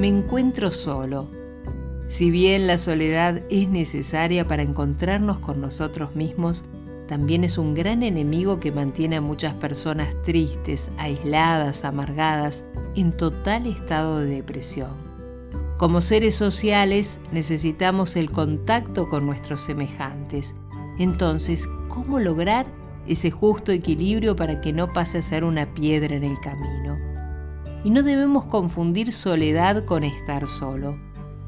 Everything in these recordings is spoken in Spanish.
me encuentro solo. Si bien la soledad es necesaria para encontrarnos con nosotros mismos, también es un gran enemigo que mantiene a muchas personas tristes, aisladas, amargadas, en total estado de depresión. Como seres sociales necesitamos el contacto con nuestros semejantes. Entonces, ¿cómo lograr ese justo equilibrio para que no pase a ser una piedra en el camino? Y no debemos confundir soledad con estar solo.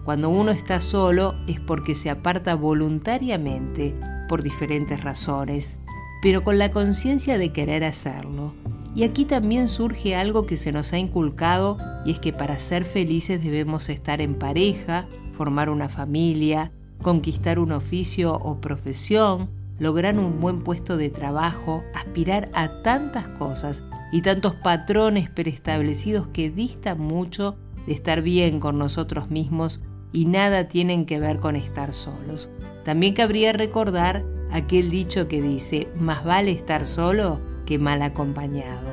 Cuando uno está solo es porque se aparta voluntariamente por diferentes razones, pero con la conciencia de querer hacerlo. Y aquí también surge algo que se nos ha inculcado y es que para ser felices debemos estar en pareja, formar una familia, conquistar un oficio o profesión, lograr un buen puesto de trabajo, aspirar a tantas cosas y tantos patrones preestablecidos que distan mucho de estar bien con nosotros mismos y nada tienen que ver con estar solos. También cabría recordar aquel dicho que dice, más vale estar solo que mal acompañado.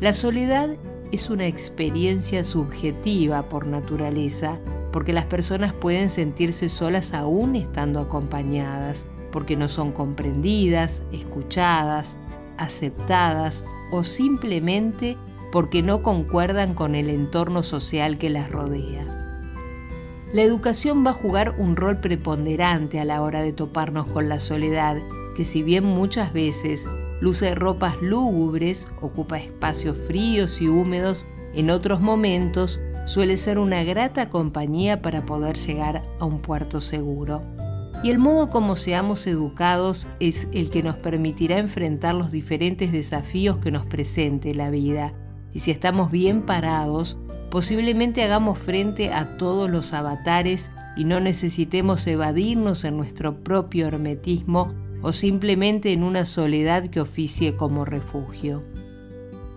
La soledad es una experiencia subjetiva por naturaleza, porque las personas pueden sentirse solas aún estando acompañadas, porque no son comprendidas, escuchadas, aceptadas o simplemente porque no concuerdan con el entorno social que las rodea. La educación va a jugar un rol preponderante a la hora de toparnos con la soledad, que si bien muchas veces luce ropas lúgubres, ocupa espacios fríos y húmedos, en otros momentos suele ser una grata compañía para poder llegar a un puerto seguro. Y el modo como seamos educados es el que nos permitirá enfrentar los diferentes desafíos que nos presente la vida. Y si estamos bien parados, Posiblemente hagamos frente a todos los avatares y no necesitemos evadirnos en nuestro propio hermetismo o simplemente en una soledad que oficie como refugio.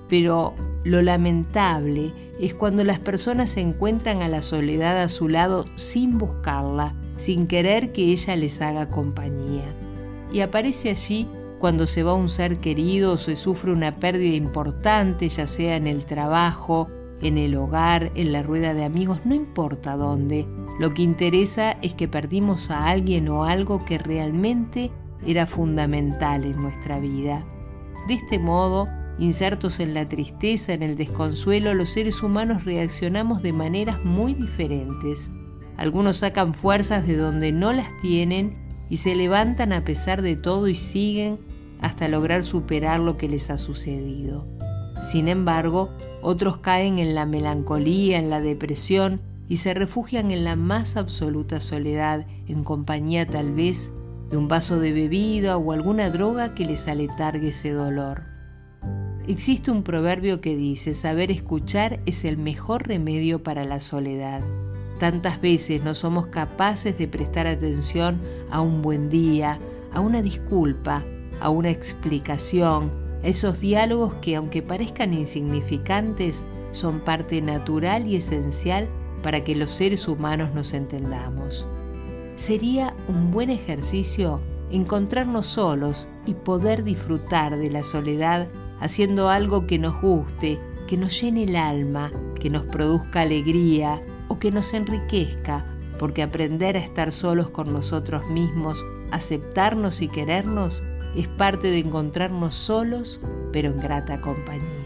Pero lo lamentable es cuando las personas encuentran a la soledad a su lado sin buscarla, sin querer que ella les haga compañía. Y aparece allí cuando se va un ser querido o se sufre una pérdida importante, ya sea en el trabajo, en el hogar, en la rueda de amigos, no importa dónde. Lo que interesa es que perdimos a alguien o algo que realmente era fundamental en nuestra vida. De este modo, insertos en la tristeza, en el desconsuelo, los seres humanos reaccionamos de maneras muy diferentes. Algunos sacan fuerzas de donde no las tienen y se levantan a pesar de todo y siguen hasta lograr superar lo que les ha sucedido. Sin embargo, otros caen en la melancolía, en la depresión y se refugian en la más absoluta soledad, en compañía tal vez de un vaso de bebida o alguna droga que les aletargue ese dolor. Existe un proverbio que dice, saber escuchar es el mejor remedio para la soledad. Tantas veces no somos capaces de prestar atención a un buen día, a una disculpa, a una explicación, esos diálogos que aunque parezcan insignificantes, son parte natural y esencial para que los seres humanos nos entendamos. Sería un buen ejercicio encontrarnos solos y poder disfrutar de la soledad haciendo algo que nos guste, que nos llene el alma, que nos produzca alegría o que nos enriquezca, porque aprender a estar solos con nosotros mismos, aceptarnos y querernos es parte de encontrarnos solos, pero en grata compañía.